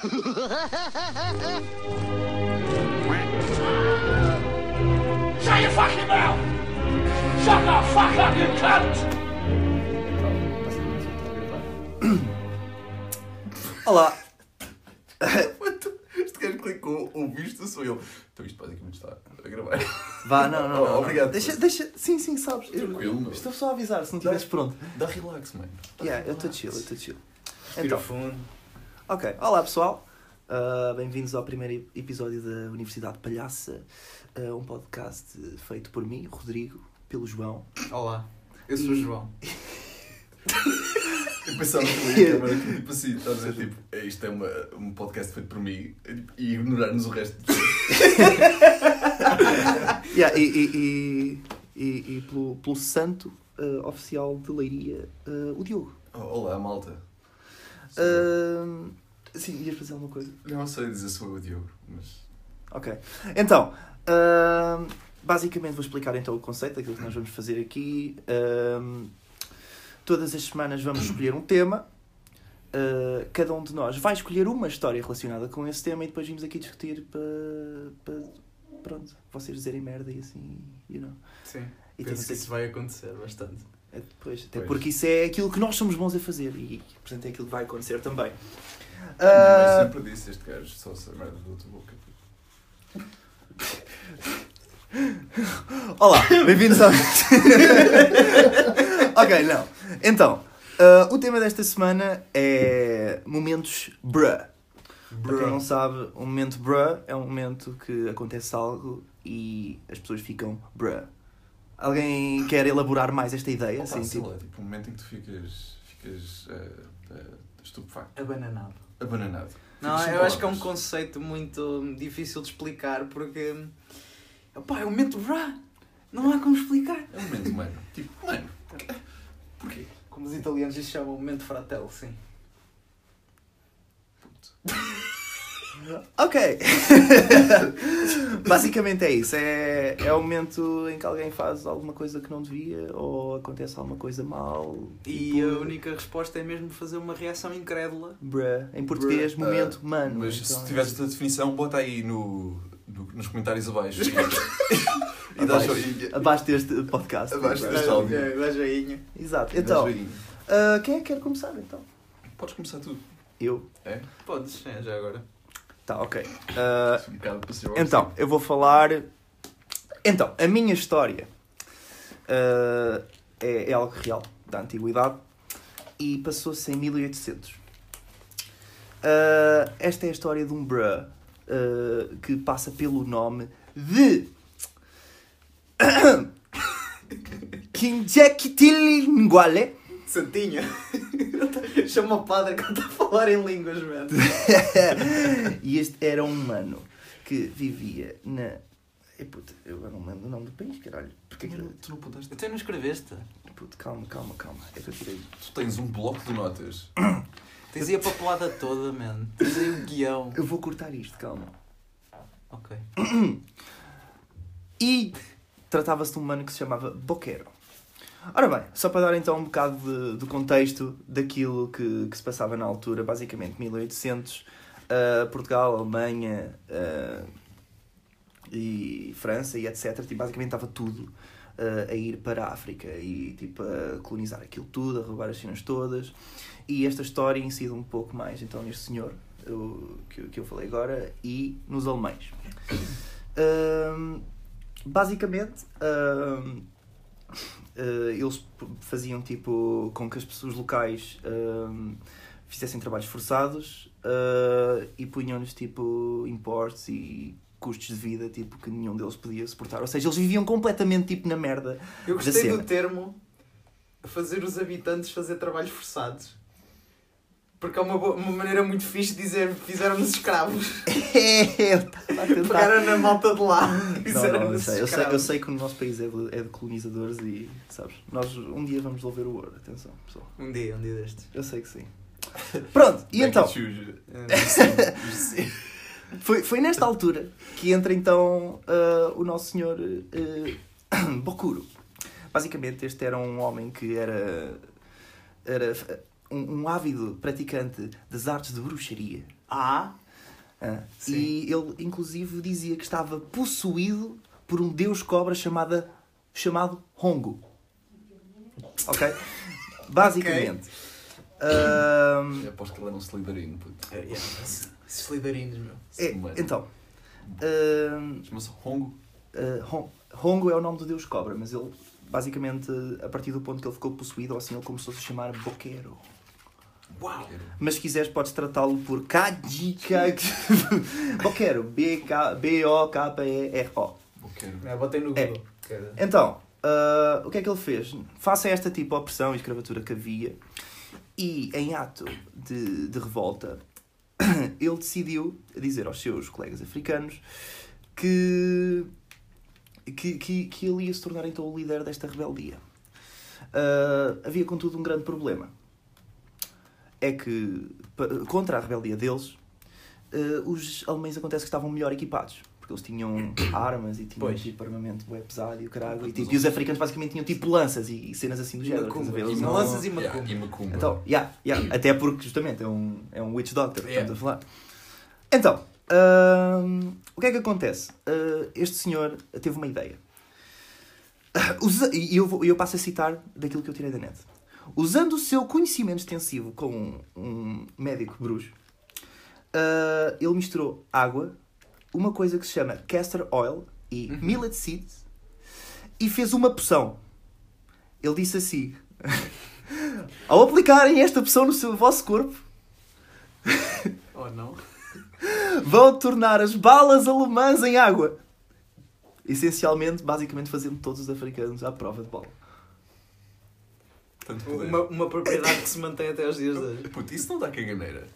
Shut your fucking mouth! Shut the fuck up, you cunt! Olá! Este gajo clicou, ouviste, sou eu. Então isto basicamente está a gravar. Vá, não, não, não. Oh, obrigado. Deixa, deixa. Sim, sim, sabes. Tranquilo, meu. Estou só a avisar se não estivesse pronto. Dá relax, mano. Yeah, eu estou chill, eu estou chill. Respira Então, fundo. Ok. Olá pessoal. Uh, Bem-vindos ao primeiro episódio da Universidade Palhaça, uh, um podcast feito por mim, Rodrigo, pelo João. Olá, eu sou o João. Eu pensava que eu ia a câmara tipo assim, estás a dizer tipo, "É, isto é uma, um podcast feito por mim e ignorar-nos o resto. Yeah, e, e, e, e- e pelo, pelo santo uh, oficial de Leiria, o Diogo. Oh, olá, malta. Uh, sim, ias fazer alguma coisa? Não sei dizer foi o Diogo, mas. Ok. Então, ahm, basicamente vou explicar então o conceito daquilo que nós vamos fazer aqui. Ahm, todas as semanas vamos escolher um tema. Ah, cada um de nós vai escolher uma história relacionada com esse tema e depois vimos aqui discutir para, pronto, vocês dizerem merda e assim, you know. Sim. E Penso que isso vai acontecer bastante. É, depois, até Pois. porque isso é aquilo que nós somos bons a fazer e portanto é aquilo que vai acontecer também. Eu Ah, sempre disse este gajo, só se a merda da tua boca. Olá, bem-vindos ao. ok, não. Então, ah, o tema desta semana é momentos bruh. Para quem não sabe, um momento bruh é um momento que acontece algo e as pessoas ficam bruh. Alguém quer elaborar mais esta ideia? Opa, Assim, sei tipo, lá, tipo, um momento em que tu ficas. ficas. eh, eh, estupefacto. Abananado. Abananado. Não, Ficas eu acho que é um conceito muito difícil de explicar porque. Opá, é um momento brá! Não há como explicar. É um momento, mano. Tipo, mano, porquê? Como os italianos lhe chamam momento fratel, sim. Ok! Basicamente é isso. É, é o momento em que alguém faz alguma coisa que não devia ou acontece alguma coisa mal. E tipo, a única resposta é mesmo fazer uma reação incrédula. Bruh. Em português, Bruh. momento, Ah, mano. Mas Então, se tiveres essa definição, bota aí no, no- nos comentários abaixo. e dá Abaixo. joinha. Abaixo deste podcast. Abaixo deste áudio. É, dá joinha. Exato. Então, ah, quem é que quer começar então? Podes começar tudo. Eu. É? Podes, é, já agora. Tá, ok. Ser então, eu vou falar. Então, a minha história ah, é, é algo real, da antiguidade, e passou-se em 1800. Ah, esta é a história de um bruh que passa pelo nome de. Kinjekitilinguale. Santinha! Chama o padre que está a falar em línguas, mano. e este era um mano que vivia na. Eh, puta, eu agora não me lembro do nome do país, caralho. Porque que eu- Tu não apontaste? Até não escreveste. Puta, calma, calma, calma. É que eu tirei. Tu tens um bloco de notas. Tens aí a papelada toda, man. Tens aí o guião. Eu vou cortar isto, calma. Ok. E tratava-se de um mano que se chamava Boquero. Ora bem, só para dar então um bocado de, de contexto daquilo que, que se passava na altura, basicamente 1800, ah, Portugal, Alemanha ah, e França e etc. Tipo, basicamente estava tudo ah, a ir para a África e tipo, a colonizar aquilo tudo, a roubar as cenas todas. E esta história incide um pouco mais então neste senhor eu- que, que eu falei agora e nos alemães. Basicamente, ah, eles faziam tipo com que as pessoas locais ahm, fizessem trabalhos forçados ah, e punham-lhes tipo impostos e custos de vida tipo que nenhum deles podia suportar. Ou seja, eles viviam completamente tipo na merda. Eu gostei do termo fazer os habitantes fazer trabalhos forçados. Porque é uma, boa- uma maneira muito fixe de dizer fizeram-nos escravos. Eu estava a tentar- Pegaram na malta de lá. Não, não, eu Fizeram-nos sei, eu, sei, eu sei que o nosso país é de, é de colonizadores e, sabes, nós um dia vamos devolver o ouro, atenção, pessoal. Um dia, um dia destes. Eu sei que sim. Pronto, e então, Eh, foi, foi nesta altura que entra então ah, o nosso senhor ah, Bokuro. Basicamente, este era um homem que era, era um, um ávido praticante das artes de bruxaria. Ah, Ah, e ele, inclusive, dizia que estava possuído por um deus cobra chamada, chamado Hongo. Ok? Basicamente. Eu aposto que ele era um Slytherin, puto. Slytherins, meu. é, então. Chama-se Hongo. Uh, Hon- Hongo é o nome do deus cobra, mas ele, basicamente, a partir do ponto que ele ficou possuído, ou assim, ele começou a se chamar Boquero. Uau! Mas se quiseres, podes tratá-lo por Kajika. Boquero. B-O-K-E-R-O. É, botei no É. Google. Então, uh, o que é que ele fez? Face a esta tipo de opressão e escravatura que havia, e em ato de, de revolta, ele decidiu dizer aos seus colegas africanos que, que, que, que ele ia se tornar então o líder desta rebeldia. Uh, havia, contudo, um grande problema. É que, contra a rebeldia deles, uh, os alemães acontece que estavam melhor equipados. Porque eles tinham armas e tinham Pois. tipo armamento bué pesado e o caralho. E, tipo, e os africanos basicamente tinham tipo lanças e, e cenas assim do género. ver? Macumba. Eles E não- lanças e Yeah, macumba. e Macumba. então, yeah, yeah. até porque justamente é um, é um witch doctor que Yeah. estamos a falar. Então, hum, o que é que acontece? Uh, este senhor teve uma ideia. E eu, vou- eu passo a citar daquilo que eu tirei da net. Usando o seu conhecimento extensivo com um, médico bruxo, uh, ele misturou água, uma coisa que se chama castor oil e millet seeds e fez uma poção. Ele disse assim: Ao aplicarem esta poção no seu vosso corpo, Oh, não? vão tornar as balas alemãs em água. Essencialmente, basicamente, fazendo todos os africanos à prova de bala. Tanto poder. Uma, uma propriedade que se mantém até aos dias de hoje. Puto, isso não dá caganeira.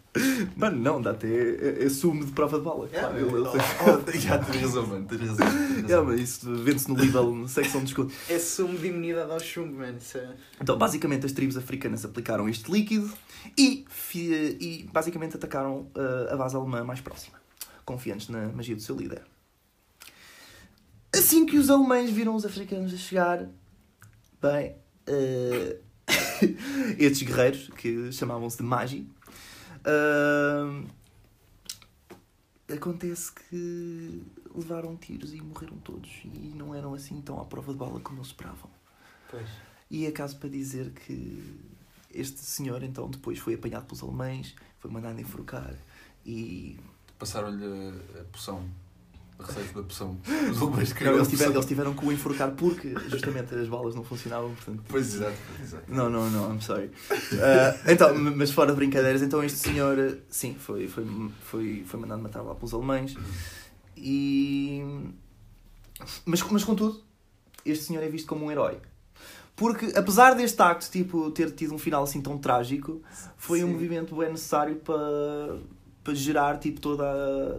Mano, não, dá até. É, é sumo de prova de bala. Yeah, Claro, ele- ele- Oh, já tens razão, mano. Tens razão. Yeah, mas isso vende-se no Lidl, na secção de desconto. É sumo de imunidade ao chumbo, mano. Isso é... Então, basicamente, as tribos africanas aplicaram este líquido e, e basicamente, atacaram uh, a base alemã mais próxima, confiantes na magia do seu líder. Assim que os alemães viram os africanos a chegar, bem, uh, estes guerreiros, que chamavam-se de Magi, uh, acontece que levaram tiros e morreram todos e não eram assim tão à prova de bala como eles esperavam. Pois. E é caso para dizer que este senhor então depois foi apanhado pelos alemães, foi mandado enforcar e Passaram-lhe a, a poção. A receita da poção. Os alemães Não, criaram a eles, tiveram, poção. eles tiveram que o enforcar porque justamente as balas não funcionavam, portanto. Pois, exato. exato. Não, não, não, I'm sorry. Ah, então, mas fora de brincadeiras, então este senhor, sim, foi, foi, foi, foi mandado matar lá pelos alemães. E. Mas, mas contudo, este senhor é visto como um herói. Porque, apesar deste acto tipo, ter tido um final assim tão trágico, foi um Sim. movimento bem necessário para, para gerar tipo, todo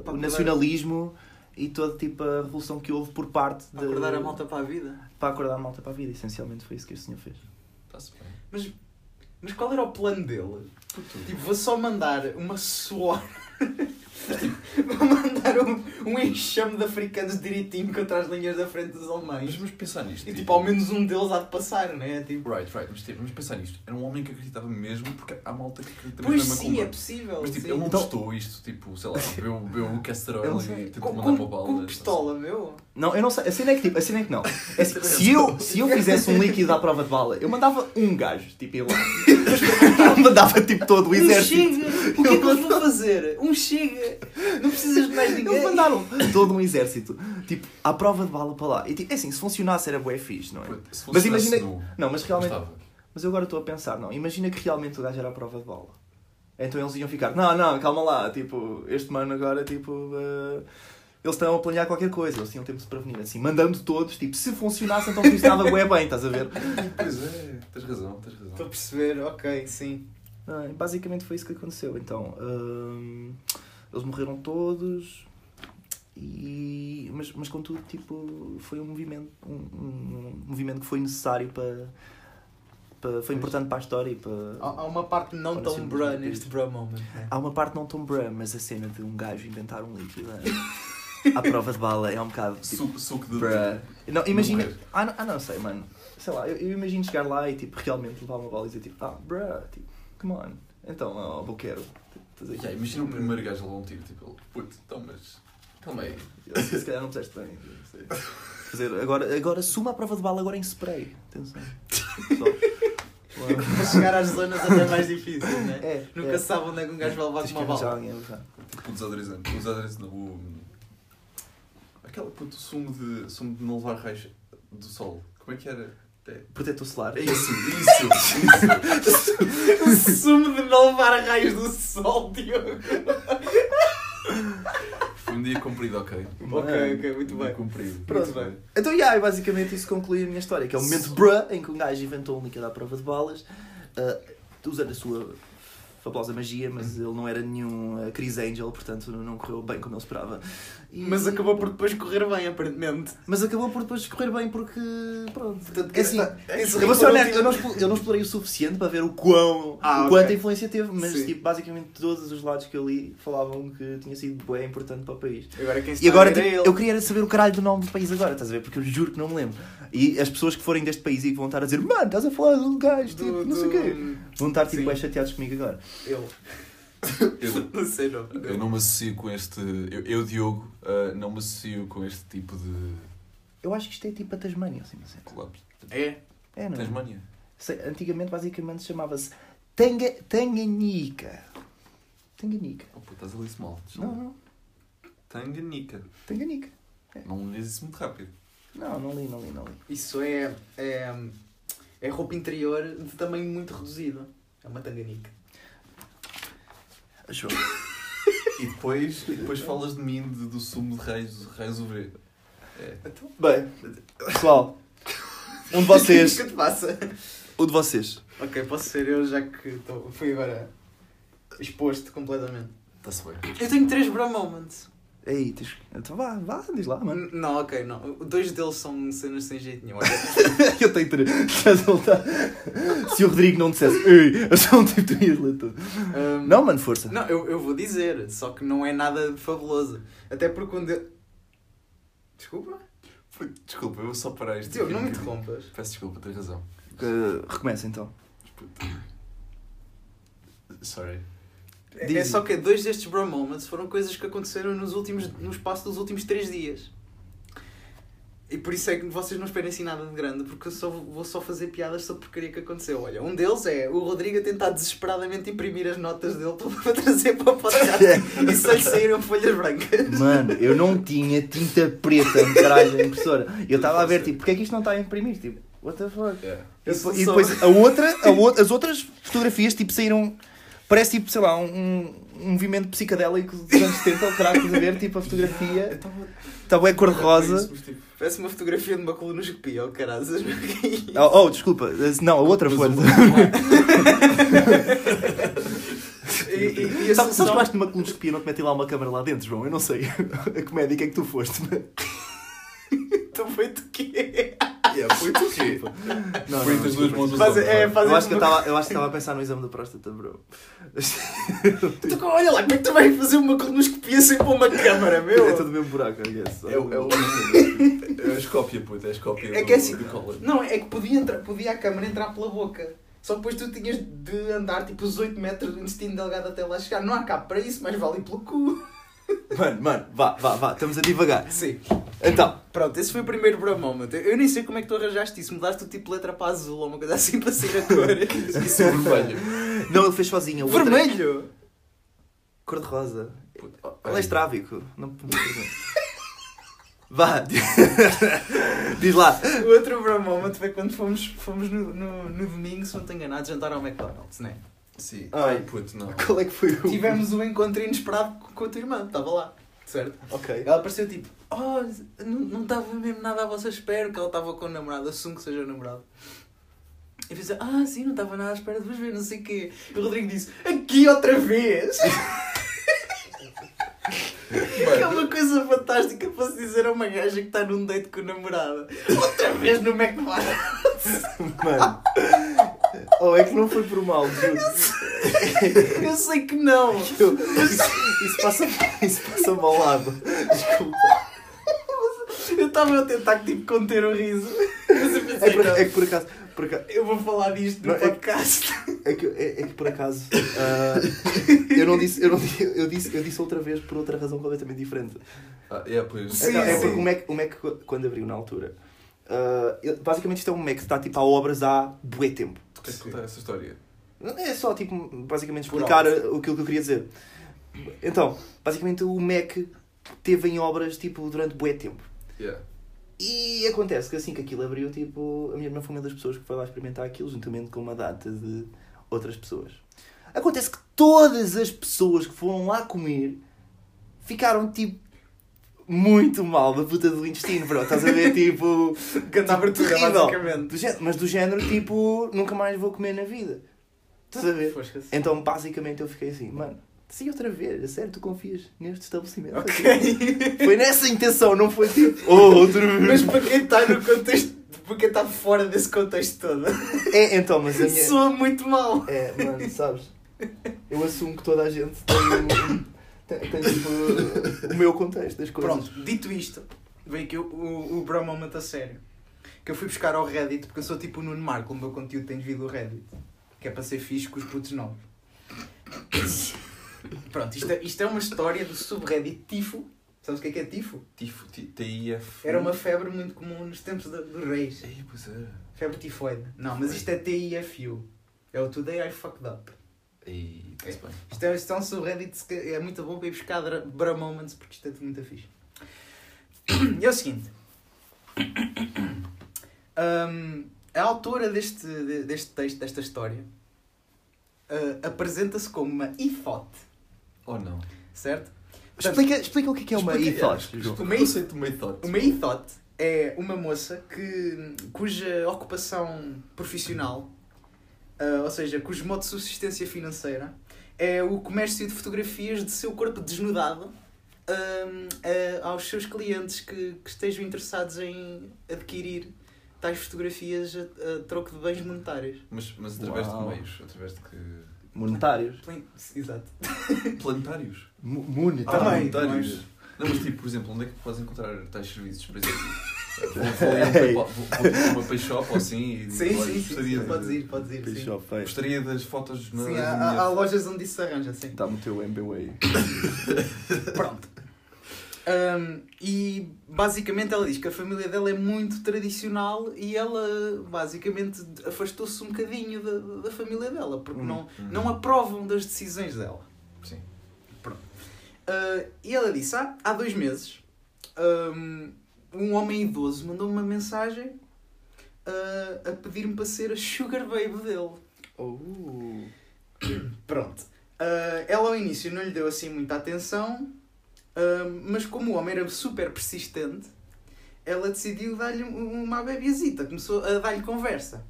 o nacionalismo e toda tipo, a revolução que houve por parte Para de- acordar a malta para a vida. para acordar a malta para a vida. Essencialmente foi isso que este senhor fez. Está-se bem. Mas, mas qual era o plano dele? Tipo, vou só mandar uma suor. vou mandar um, um enxame de africanos direitinho contra as linhas da frente dos Mas alemães. vamos pensar nisto. E tipo, ao menos um deles há de passar, né? Tipo, Right, right. Mas tipo, vamos pensar nisto. Era um homem que acreditava mesmo, porque há malta que acredita pois mesmo na sim, macumba. é possível. Mas tipo, sim. ele não Então- testou isto, tipo, sei lá, bebeu, bebeu o não sei. e tentou com, mandar uma com, bala. com pistola, meu. Não, eu não sei. A cena é que, tipo, a cena é que não. É assim, se, eu, se eu fizesse um líquido à prova de bala, eu mandava um gajo, tipo, ele lá. Eu mandava, tipo, todo o Um exército. chega! O que é que eles vão fazer? Um chega! Não precisas de mais ninguém. Eles mandaram todo um exército, tipo, à prova de bala para lá. E, tipo, é assim, se funcionasse era bué fixe, não é? Se Mas funcionasse imagina- no- Não, mas realmente... Gostava. Mas eu agora estou a pensar, não. Imagina que realmente o gajo era à prova de bala. Então eles iam ficar, não, não, calma lá, tipo, este mano agora, tipo... eh, Eles estão a planear qualquer coisa, eles tinham tempo de se prevenir, assim, mandando todos, tipo, se funcionasse, então funcionava bué bem, estás a ver? Pois é, tens razão, tens Estou a razão. perceber, ok, sim. Ah, basicamente foi isso que aconteceu. Então, hum, eles morreram todos, e, mas, mas contudo, tipo, foi um movimento, um, um- um movimento que foi necessário para, para foi importante para a história e para... Há, há uma parte não tão sim. neste bra moment. né? Há uma parte não tão bra, mas a cena de um gajo inventar um líquido à prova de bala é um bocado tipo, Suco, suco de. bra. Não, imagina. Ah não, ah, não sei, mano. Sei lá, eu, eu imagino chegar lá e tipo, realmente levar uma bola e dizer tipo, ah, bra, tipo, come on. Então, ó, boqueiro. Estás a? Já, imagina o primeiro gajo a levar um tiro, tipo, ele, puto, então, mas. Calma aí. Se calhar não puseste bem. não sei. Fazer, agora, agora suma a prova de bala agora em spray. Atenção. Para chegar às zonas até mais difíceis, né? É, Nunca é. se sabe onde é que um gajo vai levar com uma bala. Tipo, o desadorizante. O desadorizante não, o. Aquela, puto, o sumo de, sumo de não levar raios do sol. Como é que era? É, Protetor solar. é isso, isso, isso. O sumo de não levar raios do sol, Diogo. Foi um dia comprido, ok. Ok, ok, muito Um dia bem. comprido. Pronto, Muito bem. Então, yeah, e basicamente isso conclui a minha história, que é o momento bruh em que um gajo inventou um líquido à prova de balas, ah, usando a sua fabulosa magia, mas ele não era nenhum uh, Chris Angel, portanto não correu bem como ele esperava. E- Mas acabou por depois correr bem, aparentemente. Mas acabou por depois correr bem porque. Pronto. Portanto, É assim, eu vou ser honesto, eu não, eu não explorei o suficiente para ver o quão, Ah, o quanta ok. influência teve, mas Sim. tipo, basicamente todos os lados que eu li falavam que tinha sido bem importante para o país. Agora quem E agora a ver tipo, ele. eu queria saber o caralho do nome do país agora, estás a ver? Porque eu juro que não me lembro. E as pessoas que forem deste país e que vão estar a dizer, mano, estás a falar de um gajo, tipo, Do- não sei o quê. Vão estar tipo bem chateados comigo agora. Ele. Eu, Não sei, não. eu não me associo com este. Eu, eu Diogo, ah, não me associo com este tipo de Eu acho que isto é tipo a Tasmânia, assim, não sei. É. É, não é? Tasmânia. Sei, Antigamente, basicamente, chamava-se Tanga, Tanganica. Tanganica. Oh, puto, estás a ler isso mal. Não, não. Tanganica. Tanganica. Não lês isso muito rápido. Não, não li, não li, não li. Isso é, é. É roupa interior de tamanho muito reduzido. É uma tanganica. Achou? E depois, e depois falas de mim, de- do sumo de raios, raios UV. É. Bem, pessoal, um de vocês, O que te passa? um de vocês. Ok, posso ser eu já que tô, fui agora exposto completamente. Está-se bem. Eu tenho três bra moments. Aí, tens... então vá, vá, diz lá, mano. Não, ok, não. Dois deles são cenas sem jeito nenhum. Eu tenho três. Voltar. Se o Rodrigo não dissesse, ei, eu sou um tipo, ias ler tudo. hum, Não, mano, força. Não, eu, eu vou dizer, só que não é nada fabuloso. Até porque quando eu... Desculpa? Desculpa, eu só isto. Diogo, não um me interrompas. Peço desculpa, tens razão. Uh, recomeça então. Sorry. É, Diz. é só que dois destes bro moments foram coisas que aconteceram nos últimos, no espaço dos últimos três dias. E por isso é que vocês não esperem assim nada de grande, porque eu só vou só fazer piadas sobre porcaria que aconteceu. Olha, um deles é o Rodrigo a tentar desesperadamente imprimir as notas dele para trazer para o podcast e só lhe saíram folhas brancas. Mano, eu não tinha tinta preta no caralho da impressora. Eu estava a ver, tipo, porque é que isto não está a imprimir? Tipo, what the fuck? Yeah. E depois, e só- depois a outra, a o- as outras fotografias, tipo, saíram. Parece tipo, sei lá, um, um movimento psicadélico dos anos 70, o caralho, estás a ver? Tipo, a fotografia. Está bem cor-de-rosa. Parece uma fotografia de uma colonoscopia, oh caralho. Oh, oh, desculpa, não, a outra foi. o- E, e, e Sabe, sabes que só- vais numa colonoscopia e não te metem lá uma câmera lá dentro, João? Eu não sei. A comédia, que é que tu foste? Então foi de quê? Yeah, foi o quê? Não, Foi não, das duas mãos é, Eu acho que eu estava eu acho que estava a pensar no exame da próstata, bro. Tu, olha lá, como é que tu vais fazer uma colonoscopia sem pôr uma câmara, meu? É todo o mesmo buraco, I guess. É o. É o. É a escópia, puto, é a escópia É do- que é assim-. Não, é que podia, entrar, podia a câmara entrar pela boca. Só depois tu tinhas de andar tipo os 8 metros do intestino delgado até lá chegar. Não há cabo para isso, mas vale pelo cu. Mano, mano, vá, vá, vá, estamos a divagar. Sim. Então, Pronto, esse foi o primeiro bro moment. Eu nem sei como é que tu arranjaste isso. Mudaste o tipo de letra para azul ou uma coisa assim para sair a cor. Isso é vermelho. não, ele fez sozinho. outra- Vermelho! Cor-de-rosa. Puto, Ele é estrábico. Não... Vá, diz lá. O outro bro moment foi quando fomos, fomos no, no, no domingo, se não estou enganado, jantar ao McDonald's, né? Sim. Ai. Puto, não. Qual é que foi o. Tivemos um encontro inesperado com- a tua irmã, estava lá, certo? Ok. Ela apareceu tipo, oh, não não estava mesmo nada à vossa espera, que ela estava com o namorado, assumo que seja o namorado. E pensei, ah, sim, não estava nada à espera de vos ver, não sei o quê. E o Rodrigo disse, aqui outra vez! Que é uma coisa fantástica para se dizer a uma gaja que está num date com o namorado. Outra vez no McDonald's! Mano. Oh, é que não foi por mal, juro. Eu sei que não! Eu- Isso, isso passa, isso passa ao lado. Desculpa. Eu estava a tentar tipo conter o riso. Mas eu pensei, É, por, não. é que por acaso, Por acaso, Eu vou falar disto no Não, é que- podcast. é, que, é, é que por acaso ah, eu não disse, eu não disse, eu disse, eu disse outra vez por outra razão completamente diferente. Ah, é, pois. Sim, Não, é sim. porque o Mac, o Mac quando abriu na altura, ah, ele- basicamente isto é um Mac que está tipo a obras há bué tempo. Queres contar essa história? É só tipo basicamente explicar aquilo que eu queria dizer. Então, basicamente o Mac teve em obras tipo durante bué tempo. Yeah. E acontece que assim que aquilo abriu, tipo, a mesma família das pessoas que foi lá experimentar aquilo, juntamente com uma data de outras pessoas. Acontece que todas as pessoas que foram lá comer ficaram, tipo, muito mal da puta do intestino, bro. Estás a ver, tipo... Grande abertura, terrível. basicamente. do género- mas do género, tipo, nunca mais vou comer na vida. Estás a ver? Então, basicamente, eu fiquei assim, mano, sim, outra vez, a sério, tu confias neste estabelecimento? Ok. Foi nessa intenção, não foi tipo, oh, outra vez. Mas para quem está no contexto, para quem está fora desse contexto todo, É, então, mas a minha. soa muito mal. É, mano, sabes? Eu assumo que toda a gente tem, um- tem, tem tipo, o meu contexto das coisas. Pronto, dito isto, veio aqui o, o, o Bro Moment a sério. Que eu fui buscar ao Reddit, porque eu sou tipo o Nuno Marco, o meu conteúdo tem vindo do Reddit. Que é para ser fixe com os putos novos. Pronto, isto é, isto é uma história do subreddit Tifo. Sabes o que é que é Tifo? Tifo, T- TIF. Era uma febre muito comum nos tempos dos reis. Ei, pois é. Febre tifoide. Não, mas isto é TIFU. É o Today I Fucked Up. Ei, está-se bem. Isto é, isto é um subreddit que é muito bom para ir buscar Bra Moments porque isto é muito fixe. E é o seguinte. Hum, a autora deste, de- deste texto, desta história, ah, apresenta-se como uma e-thought, Ou não? certo? Explica, explica o que é, que é uma o Uma conceito de uma ethos. Uma e-thought é uma moça que, cuja ocupação profissional, ah, ou seja, cujo modo de subsistência financeira, é o comércio de fotografias de seu corpo desnudado a- aos seus clientes que, que estejam interessados em adquirir tais fotografias a, a troco de bens monetários. Mas, mas através Uau. de meios? Através de que. Monetários. Exato. Planetários? Mo- Ah, Monetários. Monetários. Não, mas tipo, por exemplo, onde é que podes encontrar tais serviços? Por exemplo, vou, vou, ali a um Paypal- vou, vou tipo uma shop ou assim e Sim, sim, sim, sim. Podes de, ir, podes ir. Gostaria das fotos na sim há, há, há lojas onde isso se arranja, sim. Dá-me o teu MBWay. Pronto. Um, e basicamente ela diz que a família dela é muito tradicional e ela basicamente afastou-se um bocadinho da, da família dela porque Uhum. não, Uhum. não aprovam das decisões dela. Sim. Uh, e ela disse: ah, há dois meses, um, um homem idoso mandou-me uma mensagem uh, a pedir-me para ser a sugar baby dele. Oh. Pronto. Uh, ela ao início não lhe deu assim muita atenção, uh, mas como o homem era super persistente, ela decidiu dar-lhe um- uma bebezita, começou a dar-lhe conversa.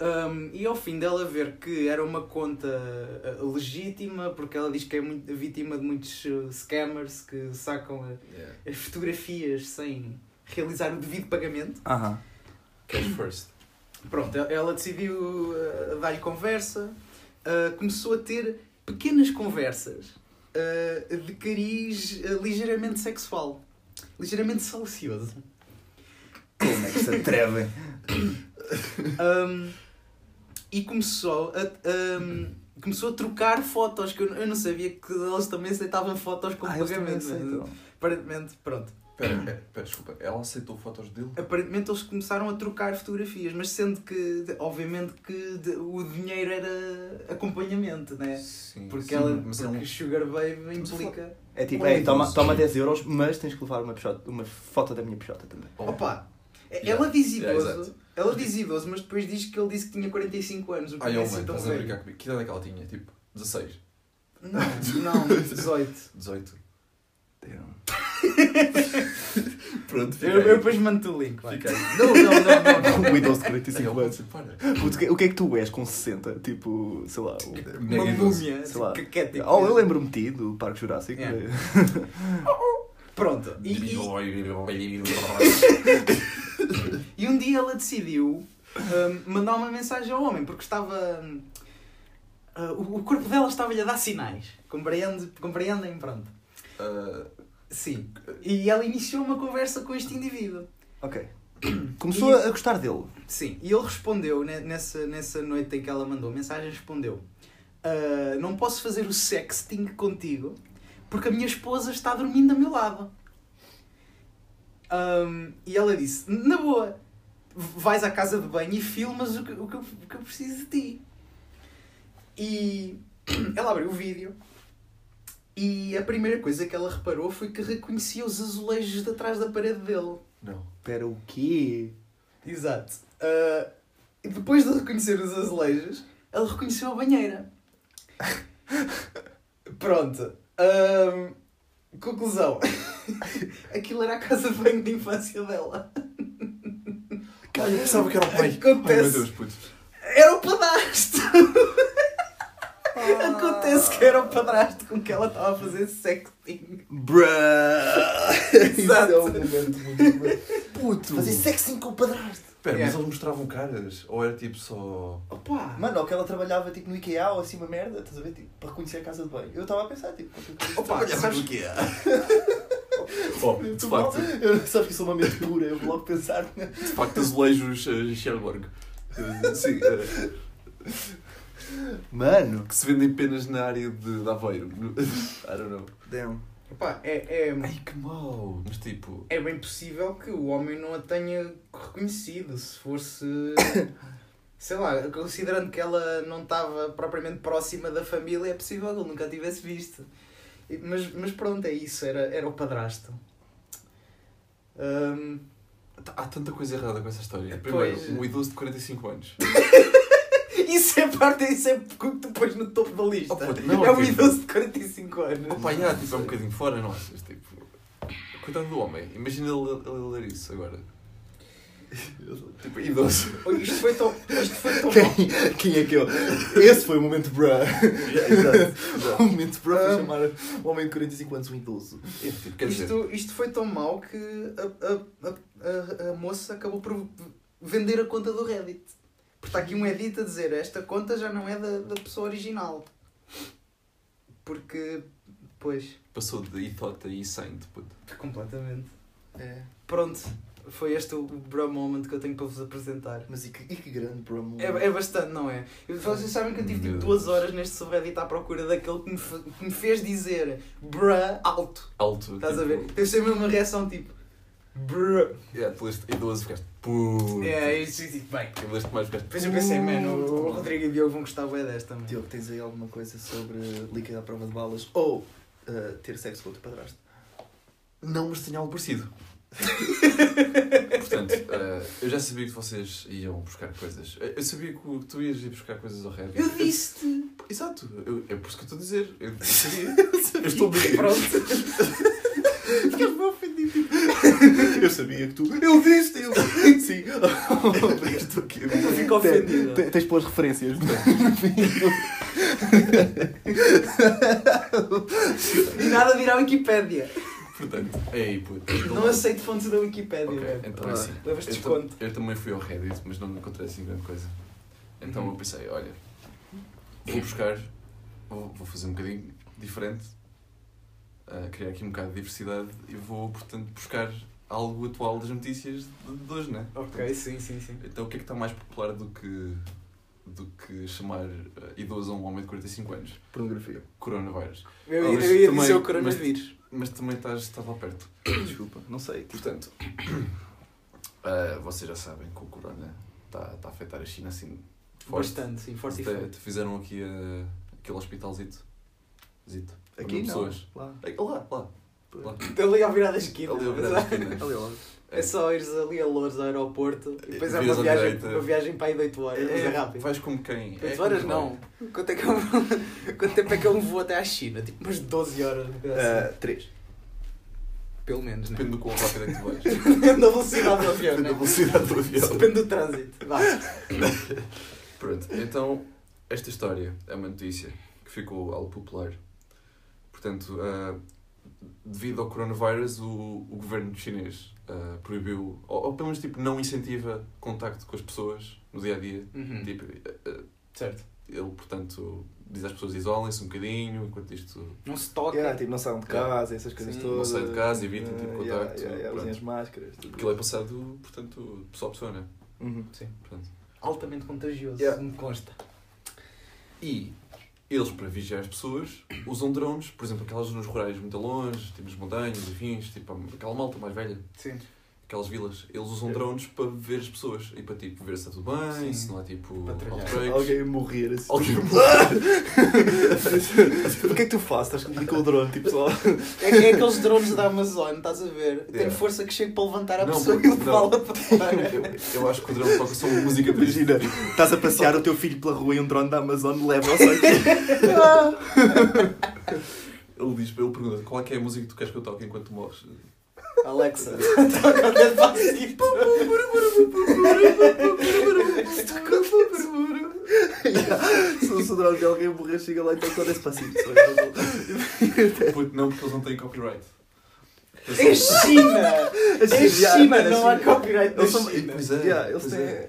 Um, e ao fim dela ver que era uma conta uh, legítima, porque ela diz que é muito, vítima de muitos uh, scammers que sacam uh, Yeah. as fotografias sem realizar o devido pagamento. Aham. Cash first. Pronto, ela decidiu uh, dar-lhe conversa, uh, começou a ter pequenas conversas uh, de cariz uh, ligeiramente sexual, ligeiramente salacioso. Como é que se atrevem? Um, e começou a, um, começou a trocar fotos, que eu, eu não sabia que eles também aceitavam fotos com Ah, pagamento. Aparentemente, pronto. Espera, é, espera, desculpa. Ela aceitou fotos dele? Aparentemente eles começaram a trocar fotografias, mas sendo que, obviamente, que de- o dinheiro era acompanhamento, né? Sim. Porque, sim, ela, mas porque ele- Sugar Baby implica. É tipo, é, toma, toma sim. 10 euros, mas tens que levar uma, peixota, uma foto da minha peixota também. Oh. Opa! Yeah. Ela diz Yeah, idoso. Ela diz idoso, mas depois diz que ele disse que tinha 45 anos. O que não é oh, assim mano, tão estás a velho. brincar comigo. Que idade é que ela tinha? Tipo, 16, Não, não, 18. 18. Damn. Pronto, fica Eu, aí. eu depois mando o link. vai. Fica aí. Não, não, não, não. não. Um idoso de Ai, 45 oh, anos. para. Puto, o que- o que é que tu és com 60? Tipo, sei lá. o- Mega Uma idoso. múmia, Sei lá. assim, caquético. Oh, eu lembro-me de ti, do Parque Jurássico. Eh, Pronto. E, e, e um dia ela decidiu hum, mandar uma mensagem ao homem, porque estava. ah, o, o corpo dela estava-lhe a dar sinais. Compreende, compreendem? Pronto. Ah, Sim. E ela iniciou uma conversa com este indivíduo. Ok. Começou E- a gostar dele. Sim, e ele respondeu, ne- nessa, nessa noite em que ela mandou a mensagem, respondeu "Ah, Não posso fazer o sexting contigo porque a minha esposa está dormindo ao meu lado. Ahm, e ela disse, na boa, vais à casa de banho e filmas o que, o que, eu, o que eu preciso de ti. E ela abriu o vídeo e a primeira coisa que ela reparou foi que reconhecia os azulejos de atrás da parede dele. Não. Espera, o quê? Exato. E depois de reconhecer os azulejos, ele reconheceu a banheira. Pronto. Ahm, conclusão. Aquilo era a casa de banho de infância dela. Cara, eu pensava que era o pai. Acontece. Ai meu Deus, puto. Era o padrasto! Acontece que era o padrasto com que ela estava a fazer sexting. Bruh! Isso Exato. é um momento muito. Puto. Fazer sexting com o padrasto. Espera, Yeah. mas eles mostravam caras? Ou era tipo só. Opa! Mano, ou que ela trabalhava tipo no IKEA ou assim uma merda, estás a ver? Tipo, para reconhecer a casa de banho. Eu estava a pensar, tipo, qualquer coisa. Opa, sabes, que é? Oh, de mal. facto, Eu sabes que sou uma mente dura, eu vou logo pensar. né? de facto, azulejos uh, Sherlock. Uh, sim, uh, Mano. que se vendem apenas na área de, de Aveiro. I don't know. Damn. opa, é, é, Ai que mau. Mas tipo. é bem possível que o homem não a tenha reconhecido. Se fosse. Sei lá, considerando que ela não estava propriamente próxima da família, é possível que ele nunca a tivesse visto. Mas, mas pronto, é isso, era, era o padrasto. Hum, Há tanta coisa errada com essa história. Primeiro, Pois. um idoso de 45 anos. isso é parte, isso é o que tu pões no topo da lista. Oh, não, é um tipo- idoso de 45 anos. Opa, já, tipo, é um bocadinho fora, não achas? Tipo, cuidado do homem. Imagina ele, ele ler isso agora. Tipo, idoso. Isto foi tão, isto foi tão mal. Quem, quem é que eu? Esse foi o momento bruh. O momento bruh foi chamar um homem de 45 anos um idoso. É, tipo, Isto, isto foi tão mau que a, a, a, a, moça acabou por vender a conta do Reddit. Porque está aqui um edit a dizer esta conta já não é da, da pessoa original. Porque, pois, passou de e-thought a e-saint, puto. completamente. É. Pronto, foi este o bro moment que eu tenho para vos apresentar. Mas e que, e que grande bruh. É, é bastante, não é? Eu- Vocês sabem que eu tive tipo duas horas neste subreddit à procura daquele que me, que me fez dizer bruh alto. Alto. Estás a tipo, ver? Teve sempre uma reação tipo bruh. Yeah, tu leste idoso e ficaste. Puto. É, isso, isso, bem. Tu leste mais ficaste. Depois eu pensei, mano, o Rodrigo e o Diogo vão gostar bem desta, mano. Diogo, tens aí alguma coisa sobre líquido à prova de balas ou uh, ter sexo com o teu padrasto? Não, mas tenho algo parecido. Portanto, eh, eu já sabia que vocês iam buscar coisas. Eu sabia que tu ias ir buscar coisas ao Reddit. Eu disse-te. Exato, eu- é por isso que eu estou a dizer. Eu, eu sabia. eu estou bem. Pronto. Ficas bem ofendido. Eu sabia que tu. Eu disse, eu. Sim. Eu estou aqui. Eu fico ofendido. Tens de pôr as referências. E nada ir à Wikipédia. Portanto, é aí, puto. Não aceito fontes da Wikipédia, Ok, velho. então é assim. Levas Eu, desconto. eu também fui ao Reddit, mas não encontrei assim grande coisa. Então Uhum. eu pensei, olha, vou buscar, vou, vou fazer um bocadinho diferente, ah, criar aqui um bocado de diversidade e vou, portanto, buscar algo atual das notícias de, de hoje, né? Ok, sim, sim, sim. Então o que é que está mais popular do que, do que chamar ah, idoso a um homem de 45 anos? Pornografia. Coronavírus. Eu, Mas eu ia também- dizer o coronavírus. Mas também estás, estás lá perto. Desculpa, não sei. Portanto, ah, vocês já sabem que o corona está está a afetar a China assim forte. Bastante, sim, forte e forte. Fizeram aqui ah, aquele hospitalzito. Zito. Aqui não. pessoas. Lá. Lá, lá. lá. Ali ao virar da esquina. Ali ao virar da esquina. Ali lado. É só ires ali a Louros ao aeroporto e depois é uma viagem, direita. uma viagem para aí de 8 horas, mas é rápido. Vais como quem? 8 É horas não. Quanto, é que é um... Quanto tempo é que é um voo até à China? Tipo umas 12 horas. assim. Uh, três. Pelo menos, né? Depende do quão rápido é que tu vais. Depende da velocidade do avião, Depende né? da velocidade do avião. Depende do trânsito. Vá. Pronto, então esta história é uma notícia que ficou algo popular. Portanto, ah, devido ao coronavírus, o, o governo chinês ah, proibiu, ou, ou pelo menos tipo, não incentiva contacto com as pessoas no dia a dia. Uhum. Tipo, ah, Certo. ele, portanto, diz às pessoas isolem-se um bocadinho, enquanto isto Não se toca. Yeah, tipo, não saiam de casa, essas coisas Sim, todas. não saem de casa, evitem, tipo, Ah, contacto, Yeah, yeah, yeah, as máscaras. tudo. porque ele é passado, portanto, pessoa a pessoa, né? Uhum. Sim. Portanto, Altamente contagioso, Yeah. me consta. E eles, para vigiar as pessoas, usam drones, por exemplo, aquelas zonas rurais muito longe, tipo nas montanhas, afins, tipo aquela malta mais velha, Sim. Aquelas vilas. Eles usam Yeah. drones para ver as pessoas e para tipo, ver se está tudo bem, Sim. se não há tipo. Alguém a morrer assim. Alguém o que é que tu fazes? Estás comigo com o drone, tipo só. É, é aqueles drones da Amazon, estás a ver? Tem Yeah. força que chega para levantar a Não, pessoa e não. levá-la para fora. eu, eu acho que o drone toca só uma música triste. Imagina, estás a passear o teu filho pela rua e um drone da Amazon leva-o só aqui. Ele diz, ele pergunta qual é que é a música que tu queres que eu toque enquanto tu morres. Alexa, toca o Despacito. Se o seu drone de alguém morrer, chega lá e toca passinho. Puto, não, porque eles não têm copyright. É China! É China, não há copyright são- China. Pois é, eles têm. é.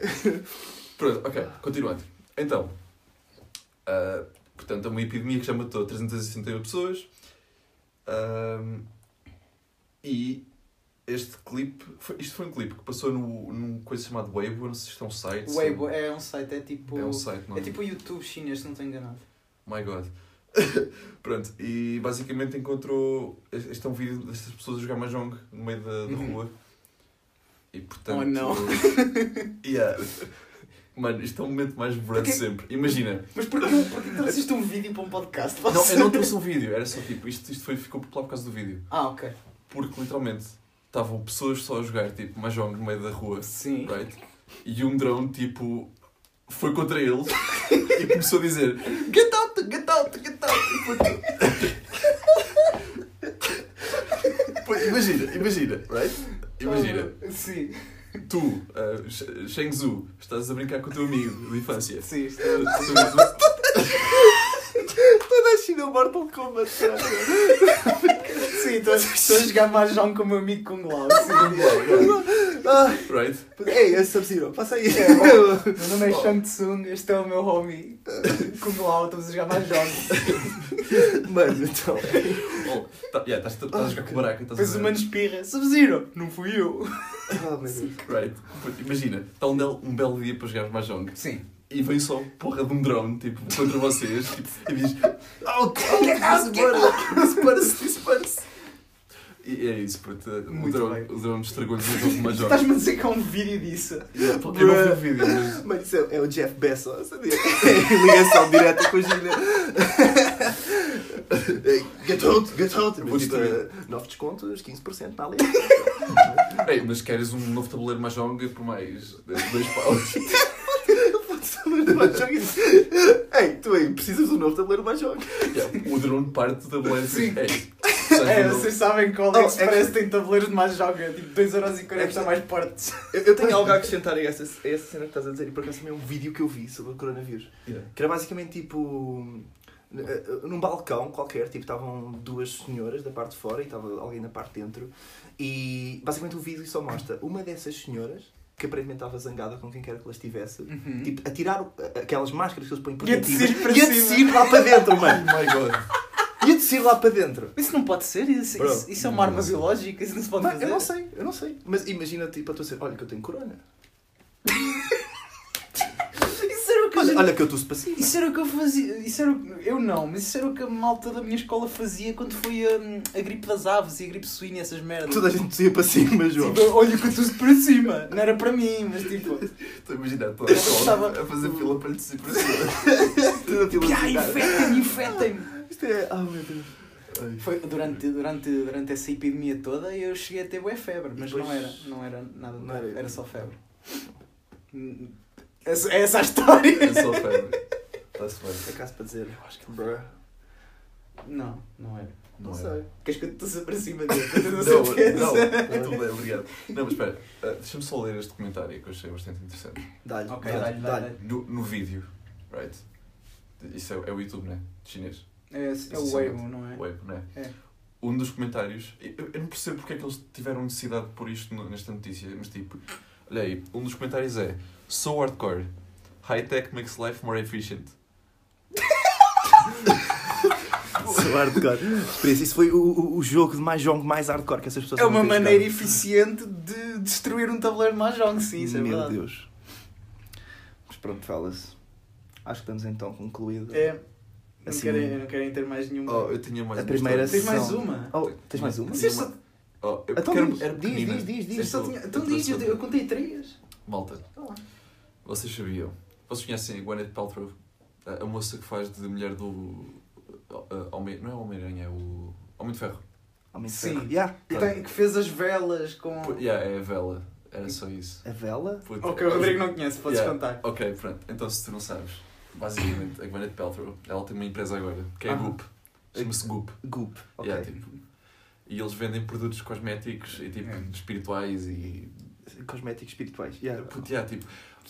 Pronto, ok, continuando. Então, ah, portanto, é uma epidemia que já matou 361 pessoas. Ahm, e este clipe, foi- isto foi um clipe que passou no, num coisa chamado Weibo, não sei se isto é um site. Weibo é um site, é tipo. É um site, não É tipo o YouTube chinês, se não estou enganado. My God. Pronto, e basicamente encontrou. Este é um vídeo destas pessoas a jogar Mahjong no meio da, da Uhum. rua. E portanto. Oh, não. Yeah. Mano, isto é o momento mais brando Porque- sempre. Imagina. Mas porquê, porquê trouxeste um vídeo para um podcast? Não, eu não trouxe um vídeo, era só tipo, isto, isto foi, ficou popular por causa do vídeo. Ah, ok. Porque literalmente estavam pessoas só a jogar tipo Mahjong no meio da rua, Sim. right? E um drone tipo foi contra eles e começou a dizer Get out, get out, get out! E imagina, imagina, right? Imagina, Sim. tu, uh, Sheng Tzu, estás a brincar com o teu amigo de infância. Sim, é- tu- Toda a China Mortal Kombat. Sim, estou a jogar Mahjong com o meu amigo Kung Lao. Sim. Ai, Right? Ei, esse Sub-Zero, passa aí. É, Meu nome é Shang Tsung, este é o meu homie. Kung Lao, estamos a jogar Mahjong. Mano, então. Oh, tá, yeah, estás, a jogar com o baraca, estás a Depois o mano espirra. Sub-Zero, não fui eu. Ah, meu Deus. Right? Imagina, está um, del- um belo dia para jogar Mahjong Sim. e vem só porra de um drone tipo, contra vocês tipo, e diz Out! Dispara-se, dispara-se! E é isso, puto. O Muito drone, o drone estragou-lhes o jogo Mahjong. Estás-me a dizer que há um vídeo disso? Yeah, Eu não vi o vídeo, mas. Mano, isso é, é o Jeff Bezos. sabia? Ligação direta com a. Ei, Get out, get out. Vou Tipo, destruir. eh, novos descontos, 15% na ali. Ei, mas queres um novo tabuleiro Mahjong por mais dois paus? Ei, tu aí, precisas de um novo tabuleiro mais jogo. Yeah, o drone parte do tabuleiro. Sim. Ei, É, vocês sabem que o Oh, é tem tabuleiros de Mahjong, é tipo 2,40€ É que- mais portes. Eu, eu tenho algo a acrescentar a essa, a essa cena que estás a dizer, e por acaso também é um vídeo que eu vi sobre o coronavírus. Yeah. Que era basicamente tipo. eh, Num balcão qualquer, tipo, estavam duas senhoras da parte de fora e estava alguém na parte de dentro. E basicamente o vídeo só mostra uma dessas senhoras, que aparentemente estava zangada com quem quer que ela estivesse, Uhum. tipo, a tirar aquelas máscaras que eles põem E a descer para e a descer lá para dentro, mano. Oh my god. E a descer lá para dentro. Isso não pode ser? Isso, Bro, isso, isso é uma arma biológica? Isso não se pode Mano, fazer? eu não sei, eu não sei. Mas imagina, tipo, a tua dizer, olha que eu tenho corona. Isso era o que Olha, gente- olha que eu estou passivo. Isso era o que eu fazia. Isso era o que- Eu não, mas isso era o que a malta da minha escola fazia quando foi a, a gripe das aves e a gripe suína e essas merdas. Toda a gente dizia para cima, João. Tipo, olha que eu estou para cima. Não era para mim, mas tipo. Estou a imaginar toda a Eu escola estava- a fazer fila para lhe descer para cima. Tudo aquilo "Ai, infectem-me, infectem-me. Isto é. Ah, meu Deus. Ai. Foi durante, durante, durante essa epidemia toda eu cheguei a ter bué febre, mas Depois- não era, não era nada, Não era- era, só febre. Hum, Essa, é essa a história. É só febre. Está-se bem. É caso para dizer, eu acho que. Bruh. Não, não era. Não, Não sei. é. Queres que eu te para cima dele? Não, não, tudo bem, obrigado. Não, mas espera, ah, deixa-me só ler este comentário que eu achei bastante interessante. Dá-lhe. Ok, dá-lhe, dá-lhe. No, no vídeo, right? Isso é, é o YouTube, né? Chinês. É, é o Weibo, não é? Web, né? É. Um dos comentários, eu, eu não percebo porque é que eles tiveram necessidade de pôr isto nesta notícia, mas tipo, olha aí, um dos comentários é So hardcore, high tech makes life more efficient. Sou hardcore. Experiência. Isso foi o, o, o jogo de Mahjong mais hardcore que essas pessoas É uma maneira eficiente de destruir um tabuleiro de Mahjong, sim, isso é Meu verdade. Deus. Mas pronto, fellas. Acho que estamos então concluídos. É. Não, Assim- querem, não querem ter mais nenhuma. Oh, eu tinha mais A uma primeira. Tens mais uma? Oh, tens mais uma? Vocês uma- só- Oh, eu Então porque era, diz, era diz, diz, diz, diz. Só Eu- tinha- Então diz, eu, eu contei três. Malta, Tá lá. vocês sabiam? Vocês conhecem a Gwyneth Paltrow? A, a moça que faz de mulher do... uh, Homem, não é o Homem-Aranha, é o... Homem de Ferro. Homem de Sim. ferro. Yeah. Que, tem- que fez as velas com. Yeah, é a vela. Era só isso. A vela? Puta. Ok, o Rodrigo não conhece, podes Yeah. contar. Ok, pronto. Então se tu não sabes, basicamente, a Gwyneth Paltrow, ela tem uma empresa agora, que é a Aham. Goop. Chama-se Goop. Goop. Ok. Yeah, tipo, e eles vendem produtos cosméticos e tipo É. espirituais e. Cosméticos espirituais. Yeah. Puto, yeah, tipo,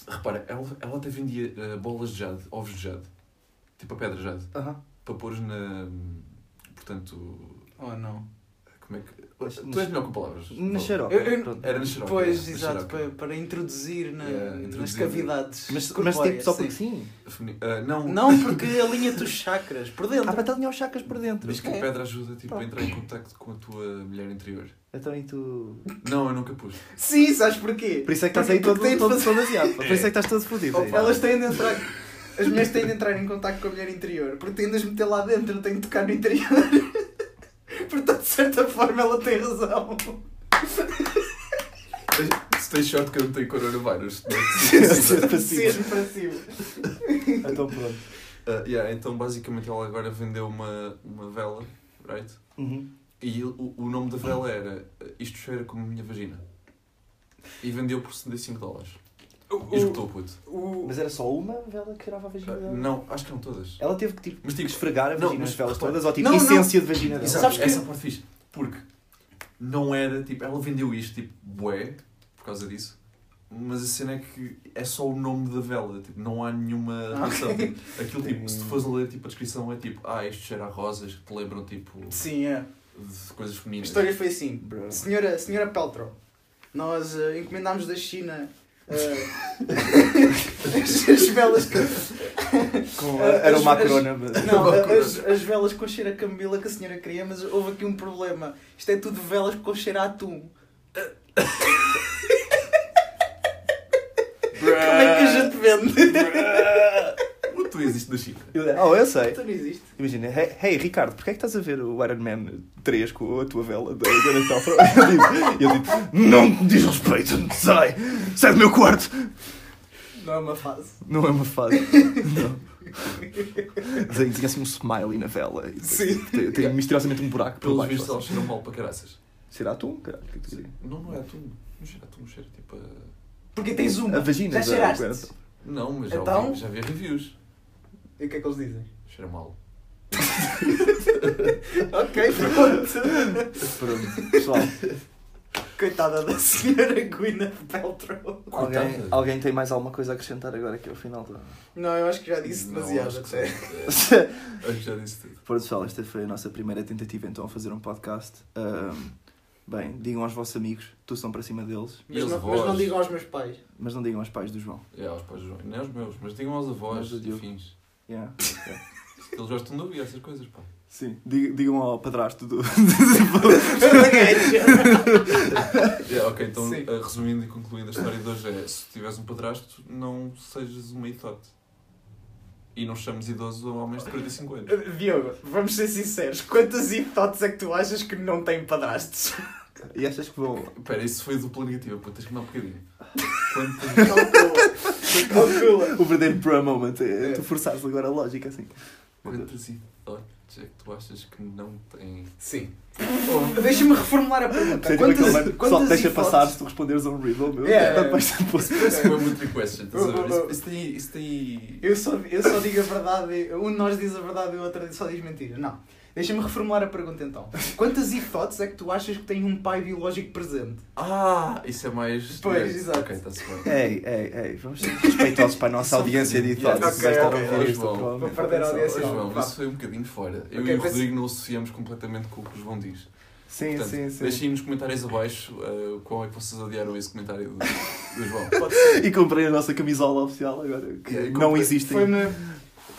repara, ela, ela até vendia eh, bolas de jade, ovos de jade, tipo a pedra de jade, Aham. para pôr na. Portanto. Oh não. Como é que. Mas- tu és melhor com palavras. Na xarope. Eu- eu- Pronto. Era na xarope. Pois, é, exato, para, para introduzir, na- Yeah, nas introduzir. cavidades. Mas, mas tipo, só porque sim. Ah, não, Não, porque alinha-te os chakras por dentro. Ah, para alinhar os chakras por dentro. diz que É. a pedra ajuda tipo, a entrar em contacto com a tua mulher interior. Então e tu. Não, eu nunca pus. Sim, sabes porquê? Por isso é que estás Porque- aí todo, todo, todo. Por isso é que estás todo fodido. Elas têm de entrar. As mulheres têm de entrar em contato com a mulher interior, porque têm de as meter lá dentro, têm de tocar no interior. Certa forma, ela tem razão. Se tens sorte que eu não tenho coronavírus. não é? Ser passivo. Seja passivo. Então pronto. Ah, yeah, então basicamente ela agora vendeu uma, uma vela, right? Uhum. E o, o nome da vela era Isto cheira como a minha vagina. E vendeu por 75 dólares. E esgotou, puto. O, Mas era só uma vela que tirava a vagina Ah, dela? não, acho que eram todas. Ela teve que tipo, Mas tipo, esfregar a não, vagina mas nas velas repara- todas ou tipo Não, não. essência de vagina dela? Sabes que- essa parte fixe. Porque não era, tipo, ela vendeu isto, tipo, bué, por causa disso. Mas a cena é que é só o nome da vela, tipo, não há nenhuma Ah, relação. ok. Tipo, aquilo, tipo, se tu fores a ler, tipo, a descrição é tipo, ah, isto cheira a rosas, que te lembram, tipo, Sim, é. de coisas A femininas. história foi assim. Bro. Senhora, senhora Peltro, nós eh, encomendámos da China eh, as, as velas que. Com, As- era uma as- corona. mas- Não, as, as velas com cheiro a camila que a senhora queria, mas houve aqui um problema. Isto é tudo velas com cheiro a atum. Como é que a gente vende? Tu existe na China. Eu- Oh, eu sei. Isto não existe. Imagina, hey, hey, Ricardo, porquê é que estás a ver o Iron Man 3 com a tua vela da? Eu digo, eu digo, não me diz respeito, sai, sai do meu quarto. Não é uma fase. Não é uma fase. Não. Tinha tinha assim um smiley na vela. E Sim. Tem, tem misteriosamente um buraco por Pelos baixo. vistos, assim. elas cheiram mal para caraças. Será atum? Caralho, o que é que tu? Não, não é atum. Não cheira a atum, cheira tipo a... Porque tens uma. A vagina Já cheiraste? Não, mas já, Então? ouvi, já vi reviews. E o que é que eles dizem? Cheira mal. Ok, pronto. Pronto, pessoal. Coitada da senhora Gwyneth Paltrow. Alguém, Coitada. alguém tem mais alguma coisa a acrescentar agora aqui ao final? Do... Não, eu acho que já disse Não, demasiado acho que até. É, Acho que já disse tudo. Pronto, pessoal, esta foi a nossa primeira tentativa então a fazer um podcast. Ahm, bem, digam aos vossos amigos, tu são para cima deles, E Mas aos não, avós? mas não digam aos meus pais. mas não digam aos pais do João. É, aos pais do João. Nem aos meus, mas digam aos avós, Mas o Diogo. fins. Yeah. Eles gostam de ouvir essas coisas, pá. Sim, Dig- digam ao padrasto do. É, ok, então Sim. eh, resumindo e concluindo a história de hoje é se tiveres um padrasto, não sejas uma idote. E não chames idoso a homens de 45 anos. Diogo, vamos ser sinceros. Quantas hipóteses é que tu achas que não têm padrastos? e achas que vão. Espera, isso foi dupla negativa, pô, tens que dar um bocadinho. Quantas... Calcula. O verdadeiro bro moment é tu forçares agora a lógica assim. Quantas idotes é que tu achas que não têm? Sim. Deixa-me reformular a pergunta. Sei, Quantas, é ele vai- Só quantas deixa hipóteses- passar se tu responderes a um riddle, meu. É, é, Depois- depois- Parece uma muito question, estás a ver? Oh, oh, Isso, oh. isso tem... Isso tem... Eu só, eu só digo a verdade, um de nós diz a verdade e o outro só diz mentira. Não. Deixa-me reformular a pergunta então. Quantas hipóteses é que tu achas que tem um pai biológico presente? Ah, isso é mais... Pois, exato. Ok, está-se bem. Ei, ei, ei, vamos ser respeitosos para a nossa audiência de idade. Yeah, que vai estar a ok, ouvir ok, isto, João. Vou perder a audiência. João, isso foi um bocadinho fora. Eu e o Rodrigo não associamos completamente com o que o João diz. Sim, Portanto, sim, sim. Deixem nos comentários abaixo uh, qual é que vocês odiaram esse comentário do, do João. E comprei a nossa camisola oficial agora, que Yeah, não existem. Foi-me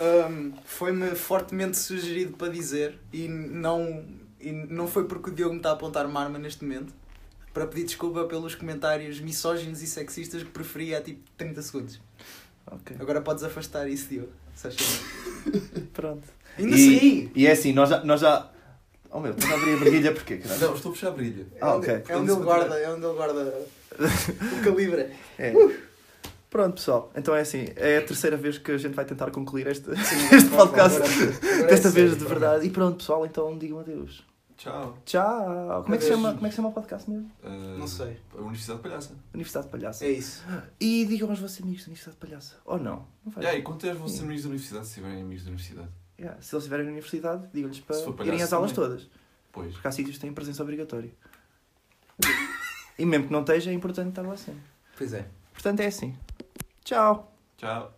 hum, foi-me fortemente sugerido para dizer e não, e não foi porque o Diogo me está a apontar uma arma neste momento para pedir desculpa pelos comentários misóginos e sexistas que preferi há tipo 30 segundos. Ok. Agora podes afastar isso, Diogo. se achas bem. Pronto. Ainda ri! E é assim, nós já. Nós já... Oh meu, estás a abrir a barriguilha porquê, caralho? Não, estou a puxar a brilha. É Ah, onde, ok. é onde ele guarda, é onde ele guarda o calibre. É. Pronto, pessoal. Então é assim, é a terceira vez que a gente vai tentar concluir este, Sim, este podcast. Desta vez de verdade. E pronto, pessoal, então digam adeus. Tchau. Tchau. Como é que se chama, como é que se chama o podcast mesmo? Uh, Não sei. A Universidade Palhaça. Universidade de Palhaça. É isso. E digam aos vossos amigos da Universidade de Palhaça. Ou não? Não faz Yeah, e contem aos vossos amigos da universidade se tiverem amigos da universidade. Yeah, Se eles estiverem na universidade, digam-lhes para irem às aulas também. todas. Pois. Porque há sítios que têm presença obrigatória. e mesmo que não esteja, é importante estar lá sempre. Pois é. Portanto, é assim. Tchau. Tchau.